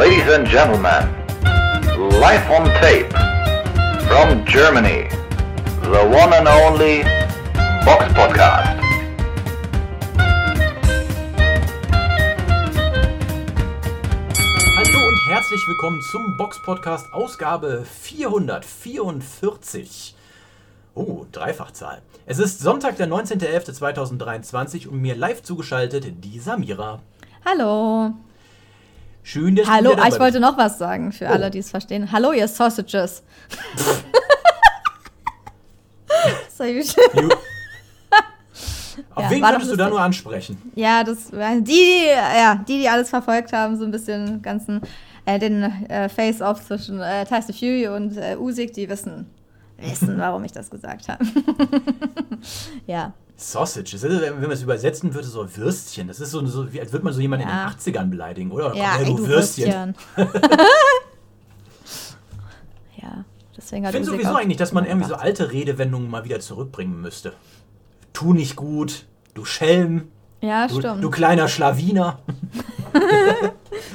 Ladies and gentlemen, live on tape from Germany, the one and only Box Podcast. Hallo und herzlich willkommen zum Box Podcast Ausgabe 444. Oh, Dreifachzahl. Es ist Sonntag, der 19.11.2023 und mir live zugeschaltet die Samira. Hallo. Schön, dass Hallo, ah, ich wollte noch was sagen für Oh. alle, die es verstehen. Hallo, ihr Sausages. Auf Ja, wen könntest du da nur ansprechen? Ja, das die, die, ja, die, die alles verfolgt haben, so ein bisschen ganzen, äh, den äh, Face-Off zwischen äh, Tyson Fury und äh, Usyk, die wissen, wissen, warum ich das gesagt habe. ja. Sausage. Das ist, wenn man es übersetzen würde, so Würstchen. Das ist so, so wie als würde man so jemanden Ja. in den 80ern beleidigen, oder? Ja, Komm her, ey, du du Würstchen. Würstchen. ja, deswegen Ich hat finde Usyk sowieso eigentlich, dass man irgendwie so alte Redewendungen mal wieder zurückbringen müsste. Tu nicht gut, du Schelm, Ja, du, stimmt. du kleiner Schlawiner.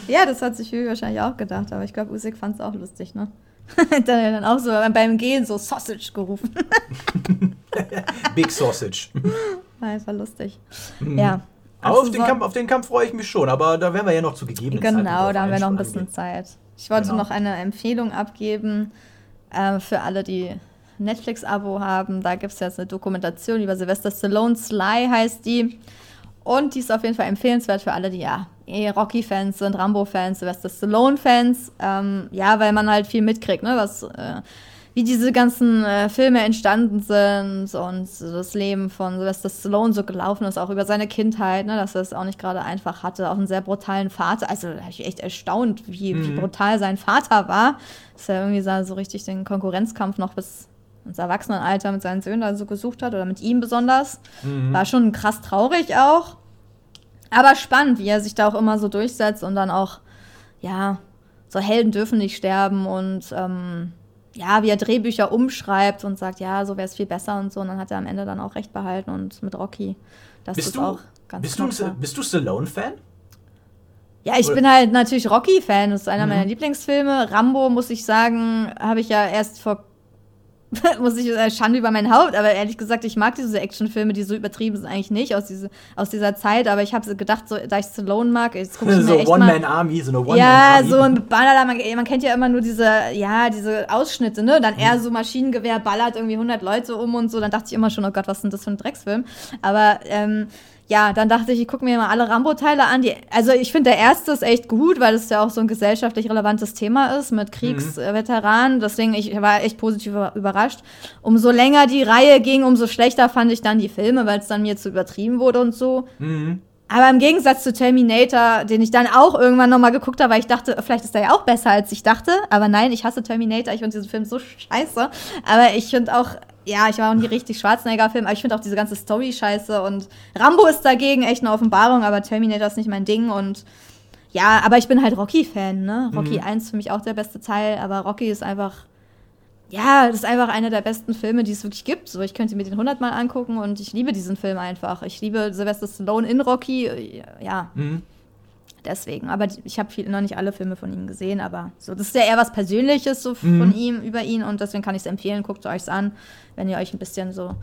Ja, das hat sich Huey wahrscheinlich auch gedacht, aber ich glaube, Usyk fand es auch lustig, ne? Hat dann dann auch so beim Gehen so Sausage gerufen. Big Sausage. War einfach lustig. Mhm. Ja. Auf den, Kampf, auf den Kampf freue ich mich schon, aber da werden wir ja noch zu gegebenen Genau, drauf da haben wir noch ein bisschen angehen. Zeit. Ich wollte Genau. noch eine Empfehlung abgeben äh, für alle, die Netflix-Abo haben. Da gibt es jetzt eine Dokumentation über Sylvester Stallone. Sly heißt die. Und die ist auf jeden Fall empfehlenswert für alle, die ja eh Rocky-Fans sind, Rambo-Fans, Sylvester Stallone-Fans. Ähm, ja, weil man halt viel mitkriegt, ne? Was, äh, wie diese ganzen äh, Filme entstanden sind und das Leben von Sylvester Stallone so gelaufen ist, auch über seine Kindheit, ne? dass er es auch nicht gerade einfach hatte, auch einen sehr brutalen Vater. Also da hab ich echt erstaunt, wie, wie brutal sein Vater war, dass er irgendwie so richtig den Konkurrenzkampf noch bis ins Erwachsenenalter mit seinen Söhnen da so gesucht hat oder mit ihm besonders. War schon krass traurig auch. Aber spannend, wie er sich da auch immer so durchsetzt und dann auch, ja, so Helden dürfen nicht sterben und ähm, ja, wie er Drehbücher umschreibt und sagt, ja, so wäre es viel besser und so. Und dann hat er am Ende dann auch recht behalten und mit Rocky. Das Bist ist du, auch ganz bist, du, bist du Stallone-Fan? Ja, ich Oder- bin halt natürlich Rocky-Fan. Das ist einer Mhm. meiner Lieblingsfilme. Rambo, muss ich sagen, habe ich ja erst vor. muss ich äh, Schande über mein Haupt, aber ehrlich gesagt, ich mag diese Actionfilme, die so übertrieben sind, eigentlich nicht aus, diese, aus dieser Zeit. Aber ich habe gedacht, so, da ich Stallone mag, jetzt gucke ich mir So echt mal. One-Man-Army, so eine Ja, One-Man-Army. so ein Baller, man, man kennt ja immer nur diese, ja, diese Ausschnitte, ne? Dann eher so Maschinengewehr ballert irgendwie 100 Leute um und so. Dann dachte ich immer schon, oh Gott, was ist denn das für ein Drecksfilm? Aber ähm, ja, dann dachte ich, ich gucke mir mal alle Rambo-Teile an. Die, also ich finde, der erste ist echt gut, weil es ja auch so ein gesellschaftlich relevantes Thema ist mit Kriegsveteranen. Deswegen, ich war echt positiv über- überrascht. Umso länger die Reihe ging, umso schlechter fand ich dann die Filme, weil es dann mir zu übertrieben wurde und so. Mhm. Aber im Gegensatz zu Terminator, den ich dann auch irgendwann nochmal geguckt habe, weil ich dachte, vielleicht ist er ja auch besser, als ich dachte. Aber nein, ich hasse Terminator. Ich finde diesen Film so scheiße. Aber ich finde auch, ja, ich war auch nie richtig Schwarzenegger-Film, aber ich finde auch diese ganze Story scheiße. Und Rambo ist dagegen echt eine Offenbarung, aber Terminator ist nicht mein Ding. Und ja, aber ich bin halt Rocky-Fan, ne? Rocky 1 für mich auch der beste Teil, aber Rocky ist einfach. Ja, das ist einfach einer der besten Filme, die es wirklich gibt. So, ich könnte mir den hundertmal angucken und ich liebe diesen Film einfach. Ich liebe Sylvester Stallone in Rocky. Ja, Mhm. Deswegen. Aber ich habe noch nicht alle Filme von ihm gesehen, aber so, das ist ja eher was Persönliches so Mhm. von ihm, über ihn und deswegen kann ich es empfehlen. Guckt euch's an, wenn ihr euch ein bisschen so.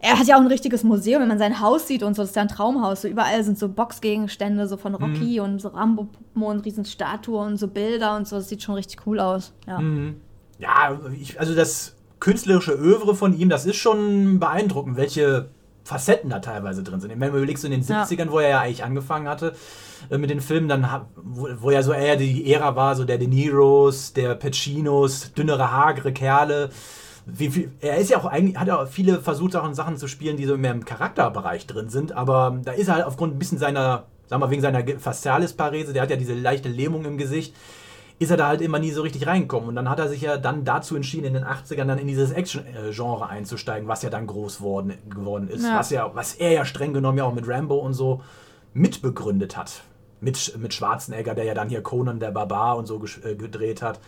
Er hat ja auch ein richtiges Museum, wenn man sein Haus sieht und so, das ist ja ein Traumhaus. So überall sind so Boxgegenstände, so von Mhm. Rocky und so Rambo-Puppen und Riesenstatue und so Bilder und so. Das sieht schon richtig cool aus. Ja. Mhm. Ja, ich, also das künstlerische Övre von ihm, das ist schon beeindruckend, welche Facetten da teilweise drin sind. Wenn du überlegst, in den Ja. 70ern, wo er ja eigentlich angefangen hatte äh, mit den Filmen, dann wo, wo ja so eher die Ära war, so der De Niros, der Pacinos, dünnere, hagere Kerle. Wie viel, er ist ja auch eigentlich, hat ja auch viele versucht, auch Sachen zu spielen, die so mehr im Charakterbereich drin sind, aber da ist er halt aufgrund ein bisschen seiner, sagen wir wegen seiner Facialis-Parese, der hat ja diese leichte Lähmung im Gesicht, ist er da halt immer nie so richtig reingekommen. Und dann hat er sich ja dann dazu entschieden, in den 80ern dann in dieses Action-Genre einzusteigen, was ja dann groß worden, geworden ist. Ja. Was, ja, was er ja streng genommen ja auch mit Rambo und so mitbegründet hat. Mit, mit Schwarzenegger, der ja dann hier Conan der Barbar und so äh, gedreht hat.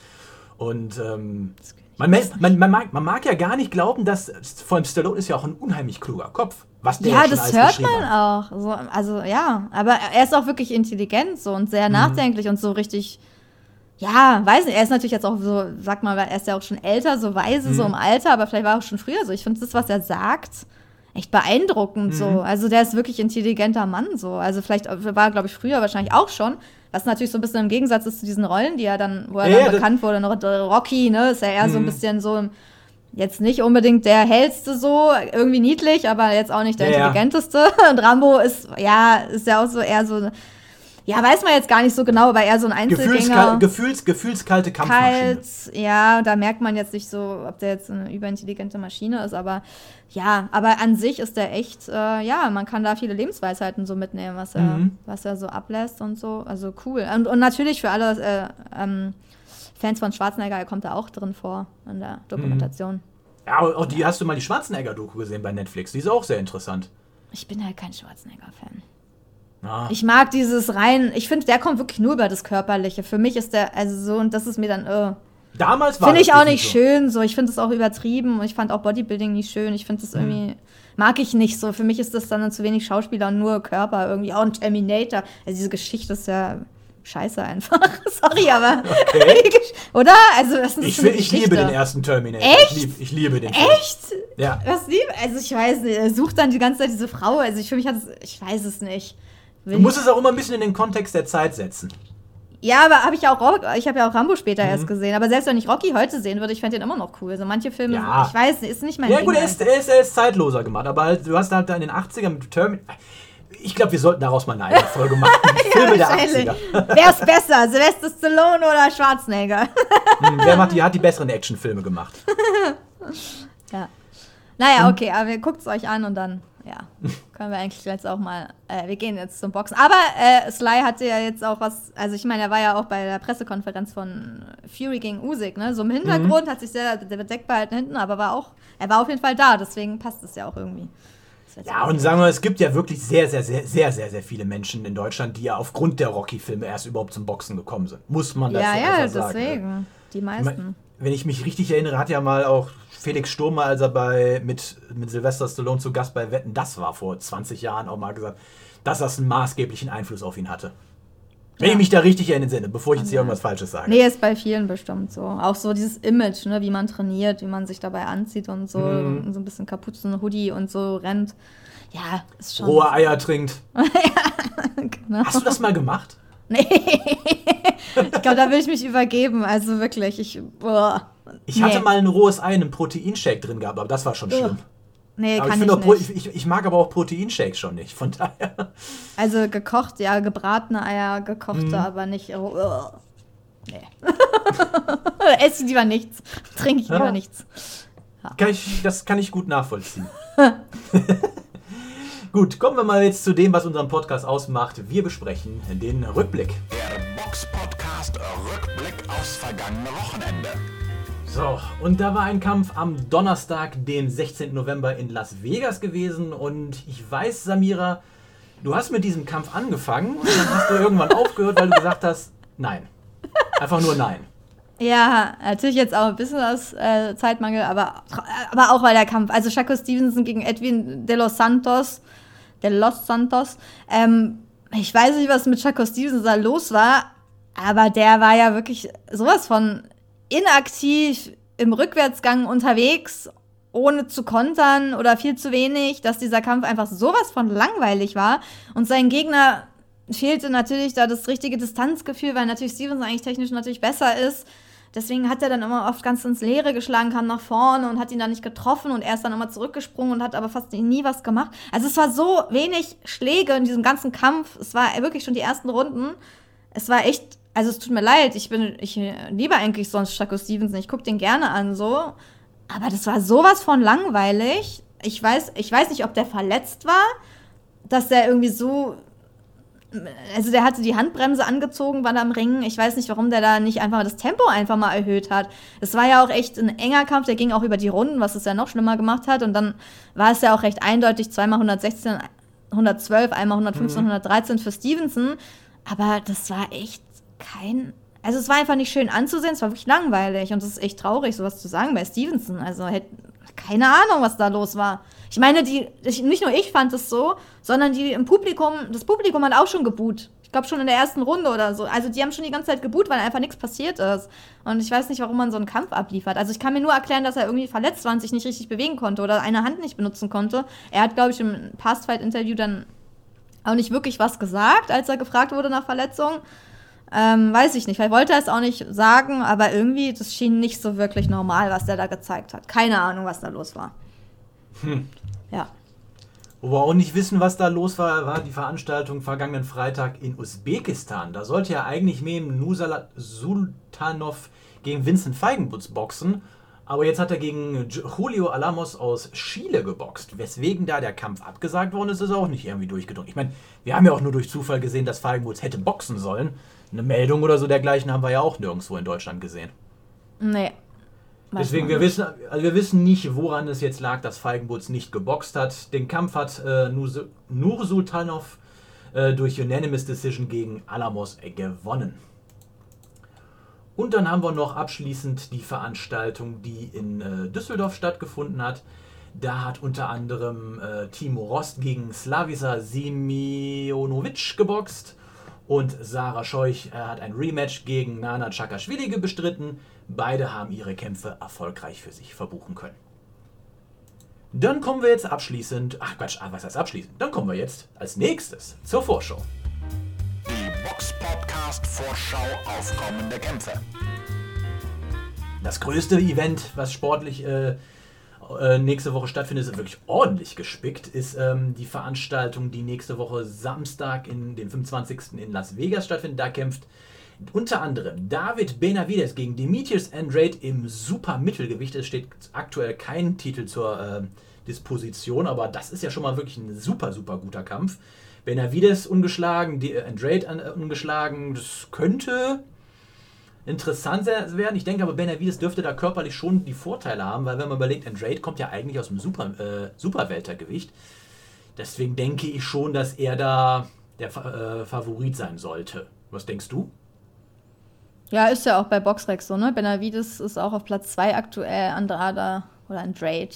Und ähm, man, man, man, mag, man mag ja gar nicht glauben, dass vor allem Stallone ist ja auch ein unheimlich kluger Kopf. Was der Ja, schon das alles hört man hat. auch. So, also ja, aber er ist auch wirklich intelligent so und sehr Mhm. nachdenklich und so richtig, ja, weiß nicht, er ist natürlich jetzt auch so, sag mal, er ist ja auch schon älter, so weise, so Mhm. im Alter, aber vielleicht war er auch schon früher so. Ich finde das, was er sagt, echt beeindruckend Mhm. so. Also der ist wirklich intelligenter Mann so. Also vielleicht war er, glaube ich, früher wahrscheinlich auch schon. Was natürlich so ein bisschen im Gegensatz ist zu diesen Rollen, die er dann, wo er Ja, dann ja, bekannt wurde, noch der Rocky, ne, ist er eher so ein Mhm. bisschen so im- jetzt nicht unbedingt der hellste so, irgendwie niedlich, aber jetzt auch nicht der Ja, ja. intelligenteste. Und Rambo ist, ja, ist ja auch so eher so, ja, weiß man jetzt gar nicht so genau, aber eher so ein Einzelgänger. Gefühlskal Gefühls gefühlskalte Kampfmaschine. Kalt, ja, da merkt man jetzt nicht so, ob der jetzt eine überintelligente Maschine ist, aber ja, aber an sich ist der echt, äh, ja, man kann da viele Lebensweisheiten so mitnehmen, was er, Mhm. was er so ablässt und so, also cool. Und, und natürlich für alle äh, ähm, Fans von Schwarzenegger, er kommt da auch drin vor in der Dokumentation. Ja, auch die hast du mal die Schwarzenegger-Doku gesehen bei Netflix. Die ist auch sehr interessant. Ich bin halt kein Schwarzenegger-Fan. Ah. Ich mag dieses rein, ich finde, der kommt wirklich nur über das Körperliche. Für mich ist der, also so, und das ist mir dann, äh, Damals war Finde ich auch nicht so. schön so. Ich finde es auch übertrieben und ich fand auch Bodybuilding nicht schön. Ich finde das Mhm. irgendwie, mag ich nicht so. Für mich ist das dann zu wenig Schauspieler und nur Körper irgendwie. Auch ein Terminator. Also diese Geschichte ist ja scheiße einfach. Sorry, aber. Okay. Oder? Also, was ist Ich, will- ich liebe den ersten Terminator. Echt? Ich, lieb, ich liebe den. Film. Echt? Ja. Was lieb? Also ich weiß nicht, er sucht dann die ganze Zeit diese Frau. Also ich für mich hat es, ich weiß es nicht. Will Du musst es auch immer ein bisschen in den Kontext der Zeit setzen. Ja, aber habe ich ja auch ich habe ja auch Rambo später Mhm. erst gesehen. Aber selbst wenn ich Rocky heute sehen würde, ich fände den immer noch cool. Also manche Filme, Ja. ich weiß, nicht, ist nicht mein Ja, Ding gut, er ist, er, ist, er ist zeitloser gemacht, aber halt, du hast halt da in den 80ern mit Terminator. Ich glaube, wir sollten daraus mal eine eigene Folge machen. Filme der 80er. Wer ist besser, Sylvester Stallone oder Schwarzenegger? Hm, Wer macht die, hat die besseren Actionfilme gemacht? ja. Naja, okay, aber guckt es euch an und dann, ja, können wir eigentlich jetzt auch mal, äh, wir gehen jetzt zum Boxen. Aber äh, Sly hatte ja jetzt auch was, also ich meine, er war ja auch bei der Pressekonferenz von Fury gegen Usyk, ne? So im Hintergrund hat sich sehr der bedeckt behalten hinten, aber war auch, er war auf jeden Fall da, deswegen passt es ja auch irgendwie. Ja, und sagen wir mal, es gibt ja wirklich sehr, sehr, sehr, sehr, sehr, sehr viele Menschen in Deutschland, die ja aufgrund der Rocky-Filme erst überhaupt zum Boxen gekommen sind. Muss man das ja, so ja, sagen. ne? deswegen. Die meisten. wenn ich mich richtig erinnere, hat ja mal auch Felix Sturm, mal, als er bei, mit, mit Sylvester Stallone zu Gast bei Wetten, das war vor 20 Jahren auch mal gesagt, dass das einen maßgeblichen Einfluss auf ihn hatte. Wenn Ja. ich mich da richtig entsinne, bevor ich jetzt hier Ja. irgendwas Falsches sage. Nee, ist bei vielen bestimmt so. Auch so dieses Image, ne, wie man trainiert, wie man sich dabei anzieht und so, Mhm. so ein bisschen Kapuzen, Hoodie und so rennt. Ja, ist schon. Rohe Eier trinkt. genau. Hast du das mal gemacht? Nee. ich glaube, da will ich mich übergeben. Also wirklich, ich. Boah. Ich nee. hatte mal ein rohes Ei in einem Proteinshake drin gehabt, aber das war schon schlimm. Nee, aber ich, kann ich, Pro- nicht. ich, ich, ich mag aber auch Proteinshakes schon nicht. Von daher. Also gekocht, ja, gebratene Eier, gekochte, Mhm. aber nicht. Oh, oh. Nee. Esse ich lieber nichts. Trinke ich lieber Ja. nichts. Kann ich, das kann ich gut nachvollziehen. gut, kommen wir mal jetzt zu dem, was unseren Podcast ausmacht. Wir besprechen den Rückblick. Der Box-Podcast Rückblick aufs vergangene Wochenende. So, und da war ein Kampf am Donnerstag, den 16. November in Las Vegas gewesen. Und ich weiß, Samira, du hast mit diesem Kampf angefangen und dann hast du irgendwann aufgehört, weil du gesagt hast, nein. Einfach nur nein. Ja, natürlich jetzt auch ein bisschen aus äh, Zeitmangel, aber, aber auch weil der Kampf, also Shaco Stevenson gegen Edwin de los Santos, de los Santos, ähm, ich weiß nicht, was mit Shaco Stevenson da los war, aber der war ja wirklich sowas von inaktiv im Rückwärtsgang unterwegs, ohne zu kontern oder viel zu wenig, dass dieser Kampf einfach sowas von langweilig war und sein Gegner fehlte natürlich da das richtige Distanzgefühl, weil natürlich Stevenson eigentlich technisch natürlich besser ist. Deswegen hat er dann immer oft ganz ins Leere geschlagen, kam nach vorne und hat ihn dann nicht getroffen und er ist dann immer zurückgesprungen und hat aber fast nie was gemacht. Also es war so wenig Schläge in diesem ganzen Kampf. Es war wirklich schon die ersten Runden. Es war echt, also es tut mir leid, ich bin, ich liebe eigentlich sonst Shaco Stevenson, ich gucke den gerne an so. Aber das war sowas von langweilig. Ich weiß, ich weiß nicht, ob der verletzt war, dass der irgendwie so also der hatte die Handbremse angezogen, war da am Ringen. Ich weiß nicht, warum der da nicht einfach das Tempo einfach mal erhöht hat. Es war ja auch echt ein enger Kampf, der ging auch über die Runden, was es ja noch schlimmer gemacht hat. Und dann war es ja auch recht eindeutig, zweimal 116, 112, einmal 115, 113 für Stevenson. Aber das war echt kein. Also es war einfach nicht schön anzusehen, es war wirklich langweilig und es ist echt traurig, sowas zu sagen bei Stevenson. Also hätte keine Ahnung, was da los war. Ich meine, die, ich, nicht nur ich fand es so, sondern die im Publikum, das Publikum hat auch schon geboot. Ich glaube schon in der ersten Runde oder so. Also die haben schon die ganze Zeit geboot, weil einfach nichts passiert ist. Und ich weiß nicht, warum man so einen Kampf abliefert. Also ich kann mir nur erklären, dass er irgendwie verletzt war und sich nicht richtig bewegen konnte oder eine Hand nicht benutzen konnte. Er hat, glaube ich, im Past-Fight-Interview dann auch nicht wirklich was gesagt, als er gefragt wurde nach Verletzung. Ähm, weiß ich nicht. Vielleicht wollte er es auch nicht sagen, aber irgendwie, das schien nicht so wirklich normal, was der da gezeigt hat. Keine Ahnung, was da los war. Hm. Ja. Wo wir auch nicht wissen, was da los war, war die Veranstaltung vergangenen Freitag in Usbekistan. Da sollte ja eigentlich Mem Nusala Sultanov gegen Vincent Feigenbutz boxen. Aber jetzt hat er gegen Julio Alamos aus Chile geboxt. Weswegen da der Kampf abgesagt worden ist, ist auch nicht irgendwie durchgedrungen. Ich meine, wir haben ja auch nur durch Zufall gesehen, dass Feigenbutz hätte boxen sollen. Eine Meldung oder so dergleichen haben wir ja auch nirgendwo in Deutschland gesehen. Nee. Deswegen, wir wissen, also wir wissen nicht, woran es jetzt lag, dass Feigenbutz nicht geboxt hat. Den Kampf hat äh, Nur, Nur Sultanov äh, durch Unanimous Decision gegen Alamos äh, gewonnen. Und dann haben wir noch abschließend die Veranstaltung, die in äh, Düsseldorf stattgefunden hat. Da hat unter anderem äh, Timo Rost gegen Slavisa Simionovic geboxt. Und Sarah Scheuch äh, hat ein Rematch gegen Nana Chakaschwili bestritten. Beide haben ihre Kämpfe erfolgreich für sich verbuchen können. Dann kommen wir jetzt abschließend, ach Quatsch, ah, was heißt abschließend? Dann kommen wir jetzt als nächstes zur Vorschau. Die Box Podcast Vorschau auf kommende Kämpfe. Das größte Event, was sportlich äh, äh, nächste Woche stattfindet, ist wirklich ordentlich gespickt, ist ähm, die Veranstaltung, die nächste Woche Samstag, in den 25. in Las Vegas stattfindet. Da kämpft unter anderem David Benavides gegen Demetrius Andrade im Super-Mittelgewicht. Es steht aktuell kein Titel zur äh, Disposition, aber das ist ja schon mal wirklich ein super, super guter Kampf. Benavides ungeschlagen, äh, Andrade an, äh, ungeschlagen. Das könnte interessant werden. Ich denke aber, Benavides dürfte da körperlich schon die Vorteile haben, weil wenn man überlegt, Andrade kommt ja eigentlich aus dem Super, äh, Superweltergewicht. Deswegen denke ich schon, dass er da der äh, Favorit sein sollte. Was denkst du? Ja, ist ja auch bei Boxrex so, ne? Benavides ist auch auf Platz 2 aktuell, Andrada oder Andrade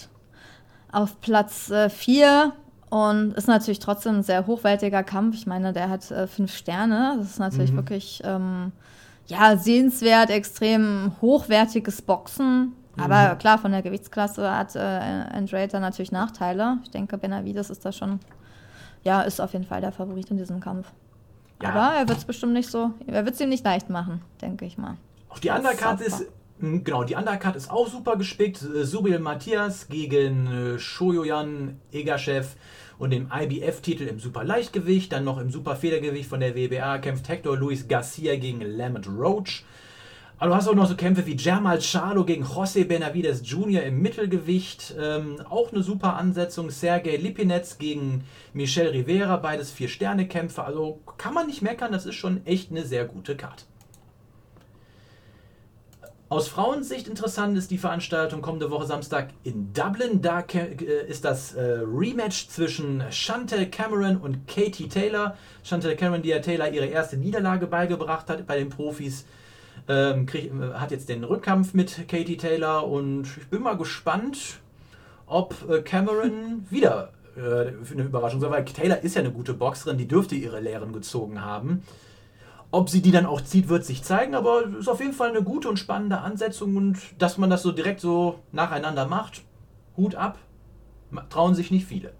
auf Platz 4 und ist natürlich trotzdem ein sehr hochwertiger Kampf. Ich meine, der hat äh, fünf Sterne. Das ist natürlich Mhm. wirklich ähm, ja, sehenswert, extrem hochwertiges Boxen. Aber klar, von der Gewichtsklasse hat äh, Andrade da natürlich Nachteile. Ich denke, Benavides ist da schon, ja, ist auf jeden Fall der Favorit in diesem Kampf. Ja. Aber er wird es bestimmt nicht so, er wird es ihm nicht leicht machen, denke ich mal. Auch die Undercard ist, mh, genau, die Undercard ist auch super gespickt. Äh, Subil Matthias gegen äh, Shoyoyan Egashev und dem IBF-Titel im Superleichtgewicht. Dann noch im Superfedergewicht von der WBA kämpft Hector Luis Garcia gegen Lamont Roach. Aber du hast auch noch so Kämpfe wie Jamal Charlo gegen José Benavides Jr. im Mittelgewicht. Ähm, auch eine super Ansetzung. Sergei Lipinets gegen Michel Rivera. Beides Vier-Sterne-Kämpfe. Also kann man nicht meckern. Das ist schon echt eine sehr gute Karte. Aus Frauensicht interessant ist die Veranstaltung kommende Woche Samstag in Dublin. Da äh, ist das äh, Rematch zwischen Chantel Cameron und Katie Taylor. Chantel Cameron, die ja Taylor ihre erste Niederlage beigebracht hat bei den Profis, ähm, äh, hat jetzt den Rückkampf mit Katie Taylor und ich bin mal gespannt, ob Cameron wieder für eine Überraschung soll, weil Taylor ist ja eine gute Boxerin, die dürfte ihre Lehren gezogen haben. Ob sie die dann auch zieht, wird sich zeigen, aber ist auf jeden Fall eine gute und spannende Ansetzung und dass man das so direkt so nacheinander macht, Hut ab, trauen sich nicht viele.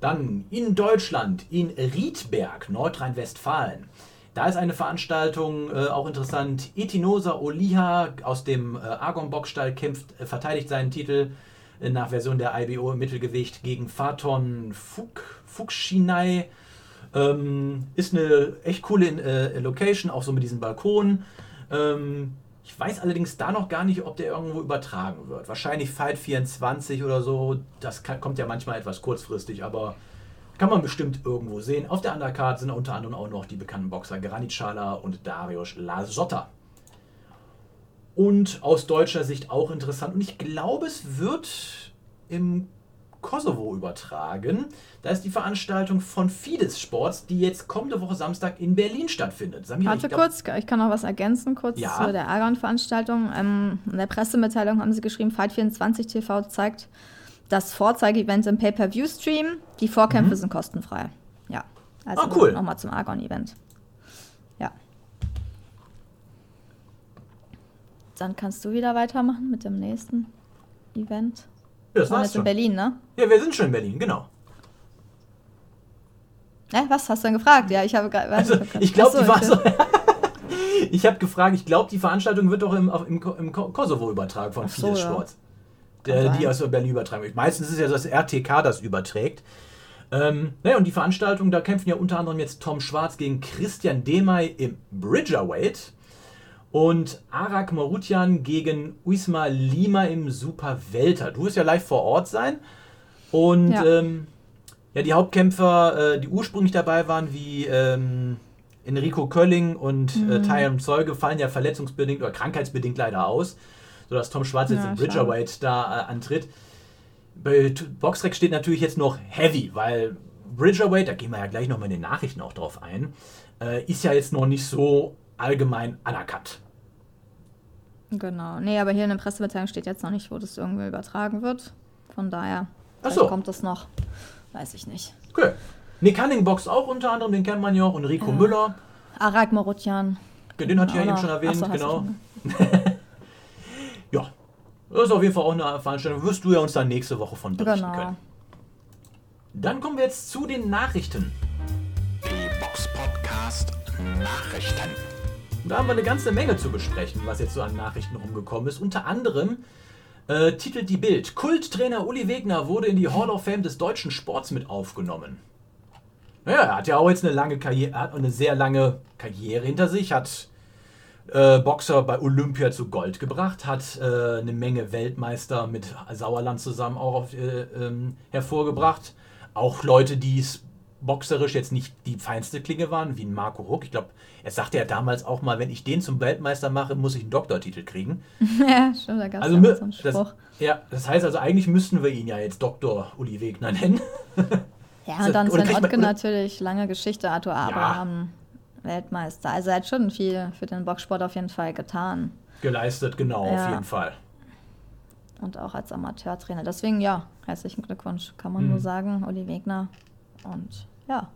Dann in Deutschland, in Riedberg, Nordrhein-Westfalen. Da ist eine Veranstaltung äh, auch interessant. Etinosa Oliha aus dem äh, Argon Boxstall kämpft, äh, verteidigt seinen Titel äh, nach Version der IBO im Mittelgewicht gegen Faton Fuk, Fukshinai. Ähm, ist eine echt coole äh, Location, auch so mit diesem Balkon. Ähm, ich weiß allerdings da noch gar nicht, ob der irgendwo übertragen wird. Wahrscheinlich Fight 24 oder so. Das kann, kommt ja manchmal etwas kurzfristig, aber kann man bestimmt irgendwo sehen. Auf der Undercard sind unter anderem auch noch die bekannten Boxer Granit Schala und Darius Lasotta. Und aus deutscher Sicht auch interessant. Und ich glaube, es wird im Kosovo übertragen. Da ist die Veranstaltung von Fides Sports, die jetzt kommende Woche Samstag in Berlin stattfindet. Samira, Warte ich glaub- kurz, ich kann noch was ergänzen, kurz Ja. zu der Argon-Veranstaltung. Ähm, in der Pressemitteilung haben sie geschrieben, Fight24 TV zeigt das Vorzeige-Event im Pay-Per-View-Stream. Die Vorkämpfe Mhm. sind kostenfrei. Ja, Also Ah, cool. Nochmal zum Argon-Event. Ja. Dann kannst du wieder weitermachen mit dem nächsten Event. Ja, das War war's jetzt in schon. Berlin, ne? Ja, wir sind schon in Berlin, genau. Äh, was hast du denn gefragt? Ja, ich habe gerade. Also, ich glaube, die war so. ich habe gefragt, ich glaube, die Veranstaltung wird doch im, im, im Ko- Kosovo übertragen von so, Fidesz ja. Sports. Kann Der, die aus Berlin übertragen. Meistens ist es ja das RTK, das überträgt. Ähm, naja, und die Veranstaltung, da kämpfen ja unter anderem jetzt Tom Schwarz gegen Christian Demay im Bridgerweight und Arak Marutian gegen Uisma Lima im Super Welter. Du wirst ja live vor Ort sein. Und Ja. ähm, ja, die Hauptkämpfer, äh, die ursprünglich dabei waren, wie ähm, Enrico Kölling und Mhm. äh, Tyron Zeuge, fallen ja verletzungsbedingt oder krankheitsbedingt leider aus, sodass Tom Schwarz jetzt Ja, im. Bridgerweight da äh, antritt. Bei Boxrec steht natürlich jetzt noch Heavy, weil Bridgerweight, da gehen wir ja gleich nochmal in den Nachrichten auch drauf ein, äh, ist ja jetzt noch nicht so allgemein anerkannt. Genau. Nee, aber hier in der Pressemitteilung steht jetzt noch nicht, wo das irgendwie übertragen wird. Von daher so. kommt das noch. Weiß ich nicht. Okay. Nick Cunning boxt auch unter anderem, den kennt man ja auch, und Rico Müller, Arak Marutjan. den hatte ich ja Auch eben schon erwähnt, Ach so, genau. Ja, das ist auf jeden Fall auch eine Veranstaltung. Wirst du ja uns dann nächste Woche von berichten Genau. können. Dann kommen wir jetzt zu den Nachrichten. Die Box Podcast Nachrichten. Und Da haben wir eine ganze Menge zu besprechen, was jetzt so an Nachrichten rumgekommen ist. Unter anderem äh, titelt die Bild: Kulttrainer Uli Wegner wurde in die Hall of Fame des deutschen Sports mit aufgenommen. Naja, er hat ja auch jetzt eine lange Karriere, er hat eine sehr lange Karriere hinter sich, hat äh, Boxer bei Olympia zu Gold gebracht, hat äh, eine Menge Weltmeister mit Sauerland zusammen auch auf, äh, ähm, hervorgebracht. Auch Leute, die es boxerisch jetzt nicht die feinste Klinge waren, wie ein Marco Ruck. Ich glaube, er sagte ja damals auch mal, wenn ich den zum Weltmeister mache, muss ich einen Doktortitel kriegen. ja, stimmt, da gab es Also, ja so einen Spruch. das, ja, das heißt also, eigentlich müssten wir ihn ja jetzt Dr. Uli Wegner nennen. ja, und dann Sven Ottke oder- natürlich, lange Geschichte, Arthur Abraham, Weltmeister. Also er hat schon viel für den Boxsport auf jeden Fall getan. Geleistet, genau, auf Ja. jeden Fall. Und auch als Amateurtrainer. Deswegen ja, herzlichen Glückwunsch, kann man Mhm. nur sagen, Uli Wegner. Und ja,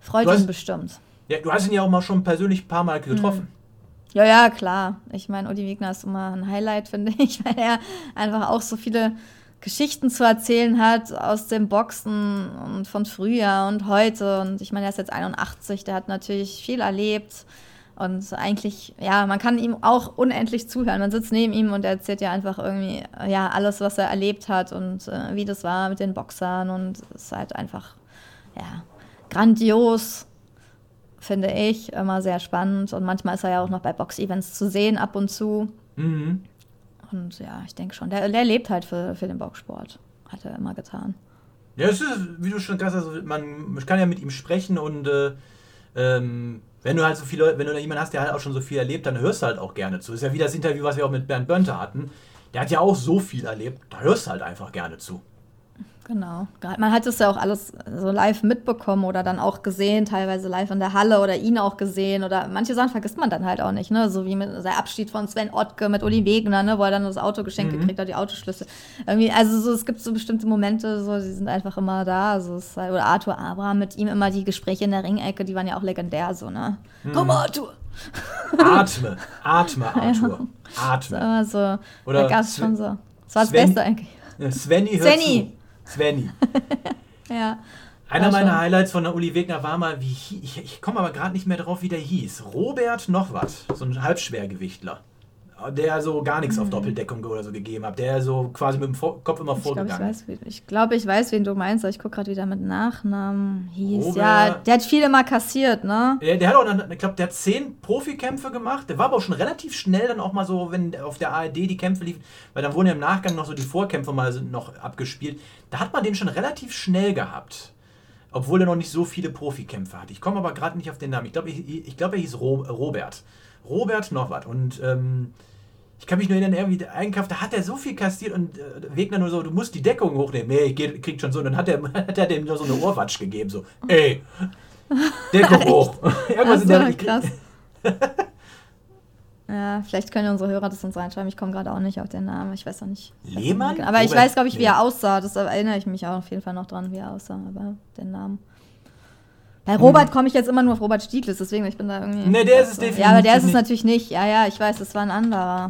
freut Du hast- ihn bestimmt. Ja, du hast ihn ja auch mal schon persönlich ein paar Mal getroffen. Ja, ja, klar. Ich meine, Uli Wegner ist immer ein Highlight, finde ich, weil er einfach auch so viele Geschichten zu erzählen hat aus dem Boxen und von früher und heute. Und ich meine, er ist jetzt 81, der hat natürlich viel erlebt. Und eigentlich, ja, man kann ihm auch unendlich zuhören. Man sitzt neben ihm und er erzählt ja einfach irgendwie, ja, alles, was er erlebt hat und äh, wie das war mit den Boxern. Und es ist halt einfach, ja, grandios finde ich, immer sehr spannend. Und manchmal ist er ja auch noch bei Box-Events zu sehen, ab und zu. Mhm. Und ja, ich denke schon, der, der lebt halt für, für den Boxsport. Hat er immer getan. Ja, es ist, wie du schon gesagt hast, also man kann ja mit ihm sprechen und äh, ähm, wenn du halt so viele, wenn du da jemanden hast, der halt auch schon so viel erlebt, dann hörst du halt auch gerne zu. Ist ja wie das Interview, was wir auch mit Bernd Bönte hatten. Der hat ja auch so viel erlebt, da hörst du halt einfach gerne zu. Genau. Man hat es ja auch alles so live mitbekommen oder dann auch gesehen, teilweise live in der Halle oder ihn auch gesehen oder manche Sachen vergisst man dann halt auch nicht, ne? So wie mit der Abschied von Sven Ottke mit Uli Wegner, ne? Wo er dann das Auto geschenkt gekriegt hat, die Autoschlüssel. Irgendwie, also so, es gibt so bestimmte Momente, so, die sind einfach immer da. Also es halt, oder Arthur Abraham mit ihm immer die Gespräche in der Ringecke, die waren ja auch legendär, so, ne? Komm, Arthur! Atme, atme, Arthur. So, Atme. so, Oder da gab es schon so. Das war das Beste eigentlich. Äh, Svenny, Svenny. Svenny. Ja. Einer meiner schon. Highlights von der Uli Wegner war mal, wie ich, ich komme aber gerade nicht mehr drauf, wie der hieß. Robert noch was, so ein Halbschwergewichtler. Der so gar nichts Mhm. auf Doppeldeckung oder so gegeben hat. Der so quasi mit dem Kopf immer Ich glaube, ich, vorgegangen ist. weiß, wie- ich, glaub, ich weiß, wen du meinst, aber ich gucke gerade wieder mit Nachnamen. Hieß, Robert- ja, der hat viele mal kassiert, ne? Der, der hat auch, noch- ich glaube, der hat zehn Profikämpfe gemacht. Der war aber auch schon relativ schnell dann auch mal so, wenn auf der ARD die Kämpfe liefen, weil dann wurden ja im Nachgang noch so die Vorkämpfe mal noch abgespielt. Da hat man den schon relativ schnell gehabt. Obwohl er noch nicht so viele Profikämpfe hat. Ich komme aber gerade nicht auf den Namen. Ich glaube, ich, ich glaub, er hieß Ro Robert. Robert Nowat. Und ähm, ich kann mich nur erinnern, irgendwie der Einkauf, da hat er so viel kastiert und äh, Wegner nur so, du musst die Deckung hochnehmen. Nee, ich geh- krieg schon so. Und dann hat er, hat er dem nur so eine Ohrwatsch gegeben. So, ey, Deckung hoch. Irgendwas in der ja, vielleicht können unsere Hörer das uns reinschreiben. Ich komme gerade auch nicht auf den Namen. Ich weiß auch nicht. Lehmann? Aber ich Robert- weiß, glaube ich, wie er aussah. Das erinnere ich mich auch auf jeden Fall noch dran, wie er aussah. Aber den Namen. Bei Robert komme ich jetzt immer nur auf Robert Stieglitz, deswegen ich bin da irgendwie. Nee, der ist es so. definitiv Ja, aber der ist es natürlich nicht. Ja, ja, ich weiß, das war ein anderer.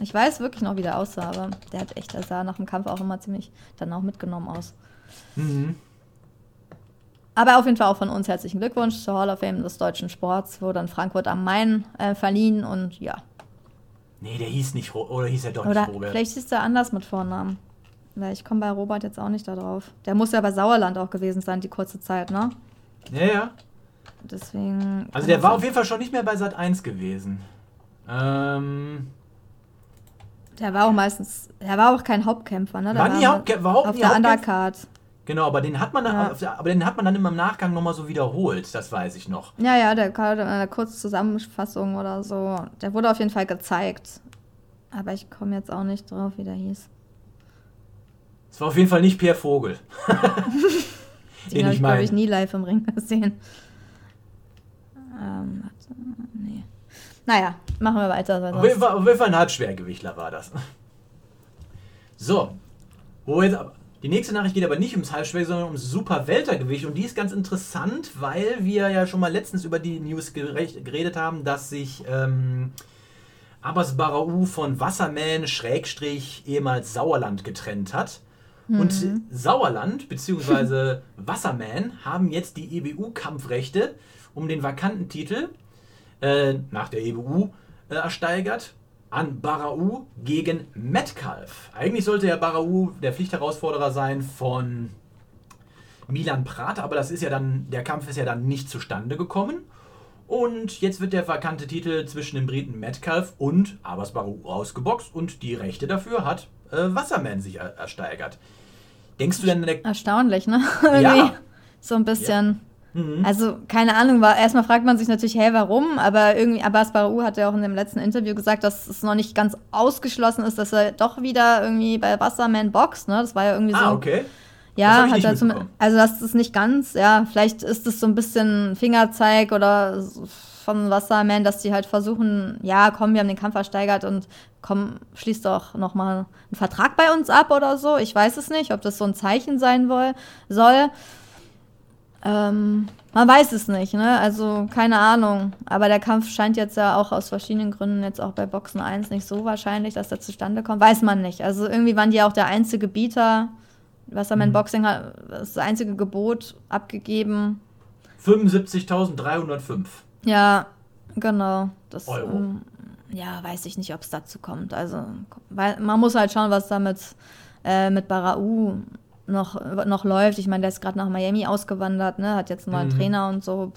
Ich weiß wirklich noch, wie der aussah, aber der hat echt, der sah nach dem Kampf auch immer ziemlich dann auch mitgenommen aus. Mhm. Aber auf jeden Fall auch von uns herzlichen Glückwunsch zur Hall of Fame des deutschen Sports, wurde in Frankfurt am Main äh, verliehen und ja. Nee, der hieß nicht, Ro oder hieß er doch Oder nicht Robert? vielleicht ist er anders mit Vornamen. Weil ich komme bei Robert jetzt auch nicht da drauf. Der muss ja bei Sauerland auch gewesen sein, die kurze Zeit, ne? Ja, ja. Deswegen. Also der war auf jeden Fall schon nicht mehr bei Sat 1 gewesen. Ähm, Der war auch meistens. Der war auch kein Hauptkämpfer, ne? Der War nie Hauptkä- war Haupt- auf nie der Hauptkämpfer? Undercard. genau, aber den hat man dann, Ja. der- aber den hat man dann immer im Nachgang nochmal so wiederholt, das weiß ich noch. Ja, ja, der kam in einer Kurzzusammenfassung oder so. Der wurde auf jeden Fall gezeigt. Aber ich komme jetzt auch nicht drauf, wie der hieß. Es war auf jeden Fall nicht Pierre Vogel. Den Den habe ich glaube ich, nie live im Ring gesehen. Ähm, warte, nee. Naja, machen wir weiter. Auf jeden Fall, auf jeden Fall ein Halbschwergewichtler war das. So, wo jetzt aber. Die nächste Nachricht geht aber nicht ums Halbschwer, sondern ums Super-Weltergewicht. Und die ist ganz interessant, weil wir ja schon mal letztens über die News geredet haben, dass sich ähm, Abbas Barau von Wasserman Schrägstrich ehemals Sauerland getrennt hat. Und Sauerland bzw. Wasserman haben jetzt die EBU-Kampfrechte um den vakanten Titel äh, nach der EBU äh, ersteigert an Barau gegen Metcalf. Eigentlich sollte ja Barau der Pflichtherausforderer sein von Milan Prat, aber das ist ja dann, der Kampf ist ja dann nicht zustande gekommen. Und jetzt wird der vakante Titel zwischen dem Briten Metcalf und Abbas Barou ausgeboxt und die Rechte dafür hat äh, Wasserman sich er ersteigert. Denkst du denn, Erstaunlich, ne? Ja. Irgendwie so ein bisschen. Mhm. Also, keine Ahnung, war, erstmal fragt man sich natürlich, hey, warum? Aber irgendwie, Abbas Barou hat ja auch in dem letzten Interview gesagt, dass es noch nicht ganz ausgeschlossen ist, dass er doch wieder irgendwie bei Wasserman boxt, ne? Das war ja irgendwie so. ah, okay. Ja, hat er zum, also das ist nicht ganz, ja, vielleicht ist es so ein bisschen Fingerzeig oder so von Wasserman, dass die halt versuchen, ja, komm, wir haben den Kampf versteigert und komm, schließ doch noch mal einen Vertrag bei uns ab oder so. Ich weiß es nicht, ob das so ein Zeichen sein woll, soll. Ähm, man weiß es nicht, ne? Also keine Ahnung. Aber der Kampf scheint jetzt ja auch aus verschiedenen Gründen jetzt auch bei Boxen 1 nicht so wahrscheinlich, dass der zustande kommt. Weiß man nicht. Also irgendwie waren die auch der einzige Bieter. Wasserman Boxing hat das einzige Gebot abgegeben. 75.305. Ja, genau. Das, Euro. ähm, ja, weiß ich nicht, ob es dazu kommt. Also, weil, man muss halt schauen, was da mit, äh, mit Barau noch, noch läuft. Ich meine, der ist gerade nach Miami ausgewandert, ne? hat jetzt einen neuen Mhm. Trainer und so.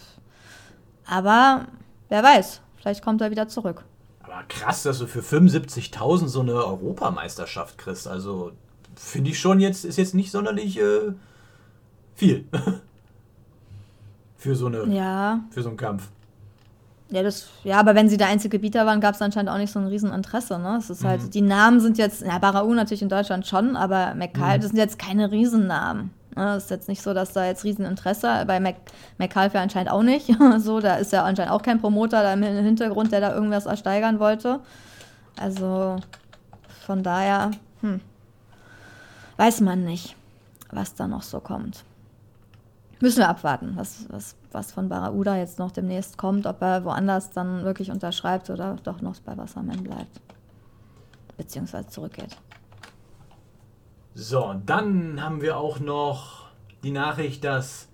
Aber wer weiß, vielleicht kommt er wieder zurück. Aber krass, dass du für 75.000 so eine Europameisterschaft kriegst. Also finde ich schon jetzt, ist jetzt nicht sonderlich äh, viel. für, so eine, Ja, für so einen Kampf. Ja, das, ja, aber wenn sie der einzige Bieter waren, gab es anscheinend auch nicht so ein Rieseninteresse. Ne? Es ist Mhm. halt, die Namen sind jetzt, ja, Barau natürlich in Deutschland schon, aber McCall, Mhm. das sind jetzt keine Riesennamen. Ne? Es ist jetzt nicht so, dass da jetzt Rieseninteresse, bei Mac, McCall ja anscheinend auch nicht. so, da ist ja anscheinend auch kein Promoter da im Hintergrund, der da irgendwas ersteigern wollte. Also von daher, hm, weiß man nicht, was da noch so kommt. Müssen wir abwarten, was, was, was von Barauda jetzt noch demnächst kommt, ob er woanders dann wirklich unterschreibt oder doch noch bei Wasserman bleibt. Beziehungsweise zurückgeht. So, dann haben wir auch noch die Nachricht, dass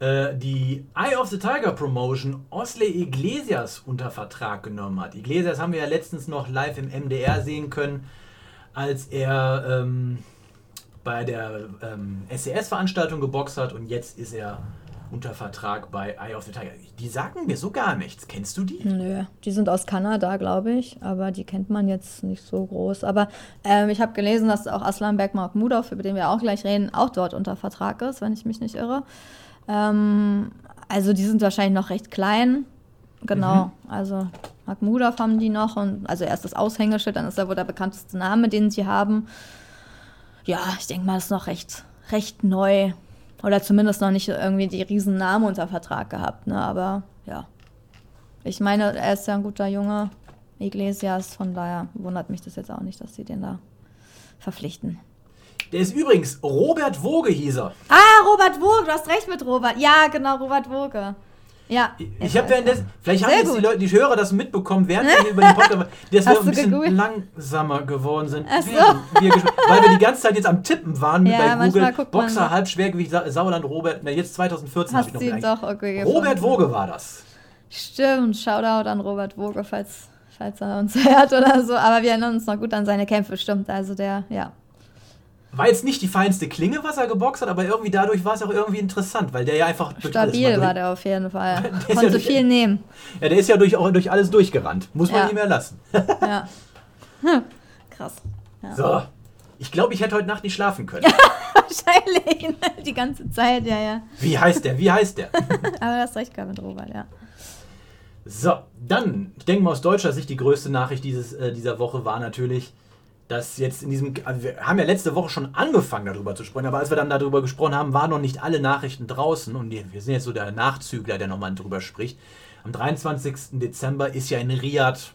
äh, die Eye of the Tiger Promotion Osley Iglesias unter Vertrag genommen hat. Iglesias haben wir ja letztens noch live im MDR sehen können, als er ähm, bei der ähm, SES-Veranstaltung geboxt hat und jetzt ist er unter Vertrag bei Eye of the Tiger. Die sagen mir so gar nichts. Kennst du die? Nö, die sind aus Kanada, glaube ich, aber die kennt man jetzt nicht so groß. Aber ähm, ich habe gelesen, dass auch Aslan Bergmark-Mudov, über den wir auch gleich reden, auch dort unter Vertrag ist, wenn ich mich nicht irre. Ähm, also die sind wahrscheinlich noch recht klein. Genau, also Mahmudov haben die noch und also erst das Aushängeschild, dann ist er wohl der bekannteste Name, den sie haben. Ja, ich denke mal, das ist noch recht, recht neu. Oder zumindest noch nicht irgendwie die riesen Namen unter Vertrag gehabt, ne? Aber ja. Ich meine, er ist ja ein guter Junge, Iglesias, von daher wundert mich das jetzt auch nicht, dass sie den da verpflichten. Der ist übrigens Robert Woge hieß er. Ah, Robert Woge, du hast recht mit Robert. Ja, genau, Robert Woge. Ja. Ich habe währenddessen, vielleicht haben jetzt die. Leute, die Hörer das mitbekommen, während wir über den Podcast, dass wir ein bisschen gegoogelt? langsamer geworden sind. Ach so. wir weil wir die ganze Zeit jetzt am Tippen waren mit Ja, bei Google. Boxer. Halbschwergewicht, Sa Sauerland, Robert. Na, jetzt 2014 habe ich noch doch okay Robert. Woge war das. Stimmt, Shoutout an Robert Woge, falls, falls er uns hört oder so. Aber wir erinnern uns noch gut an seine Kämpfe, stimmt. Also der, ja. War jetzt nicht die feinste Klinge, was er geboxt hat, aber irgendwie dadurch war es auch irgendwie interessant, weil der ja einfach Stabil war der auf jeden Fall. Ist ja Konnte durch- viel nehmen. Ja, der ist ja durch, auch durch alles durchgerannt. Muss man Ja. nicht mehr lassen. Ja. Hm, Krass. Ja. So. Ich glaube, ich hätte heute Nacht nicht schlafen können. Wahrscheinlich. Die ganze Zeit, ja, ja. Wie heißt der? Wie heißt der? Aber du hast recht gehabt mit Robert, ja. So, dann, ich denke mal aus deutscher Sicht, die größte Nachricht dieses, äh, dieser Woche war natürlich, dass jetzt in diesem, also wir haben ja letzte Woche schon angefangen darüber zu sprechen, aber als wir dann darüber gesprochen haben, waren noch nicht alle Nachrichten draußen und wir sind jetzt so der Nachzügler, der nochmal drüber spricht. Am 23. Dezember ist ja in Riyadh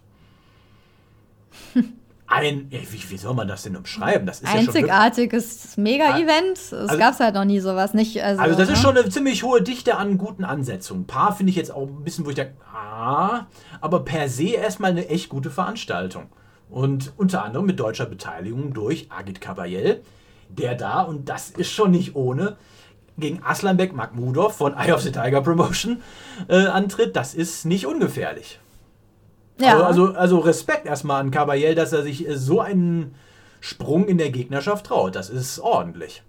ein, ja, wie, wie soll man das denn umschreiben? Das ist ja Einzigartiges Mega-Event. Es Also- gab's halt noch nie sowas. Nicht, also, Also das ist ne? schon eine ziemlich hohe Dichte an guten Ansetzungen. Ein paar finde ich jetzt auch ein bisschen, wo ich denke, ah, aber per se erstmal eine echt gute Veranstaltung. Und unter anderem mit deutscher Beteiligung durch Agit Kabayel, der da, und das ist schon nicht ohne, gegen Aslanbek Makhmudov von Eye of the Tiger Promotion äh, antritt. Das ist nicht ungefährlich. Ja. Also, also, also Respekt erstmal an Kabayel, dass er sich äh, so einen Sprung in der Gegnerschaft traut. Das ist ordentlich.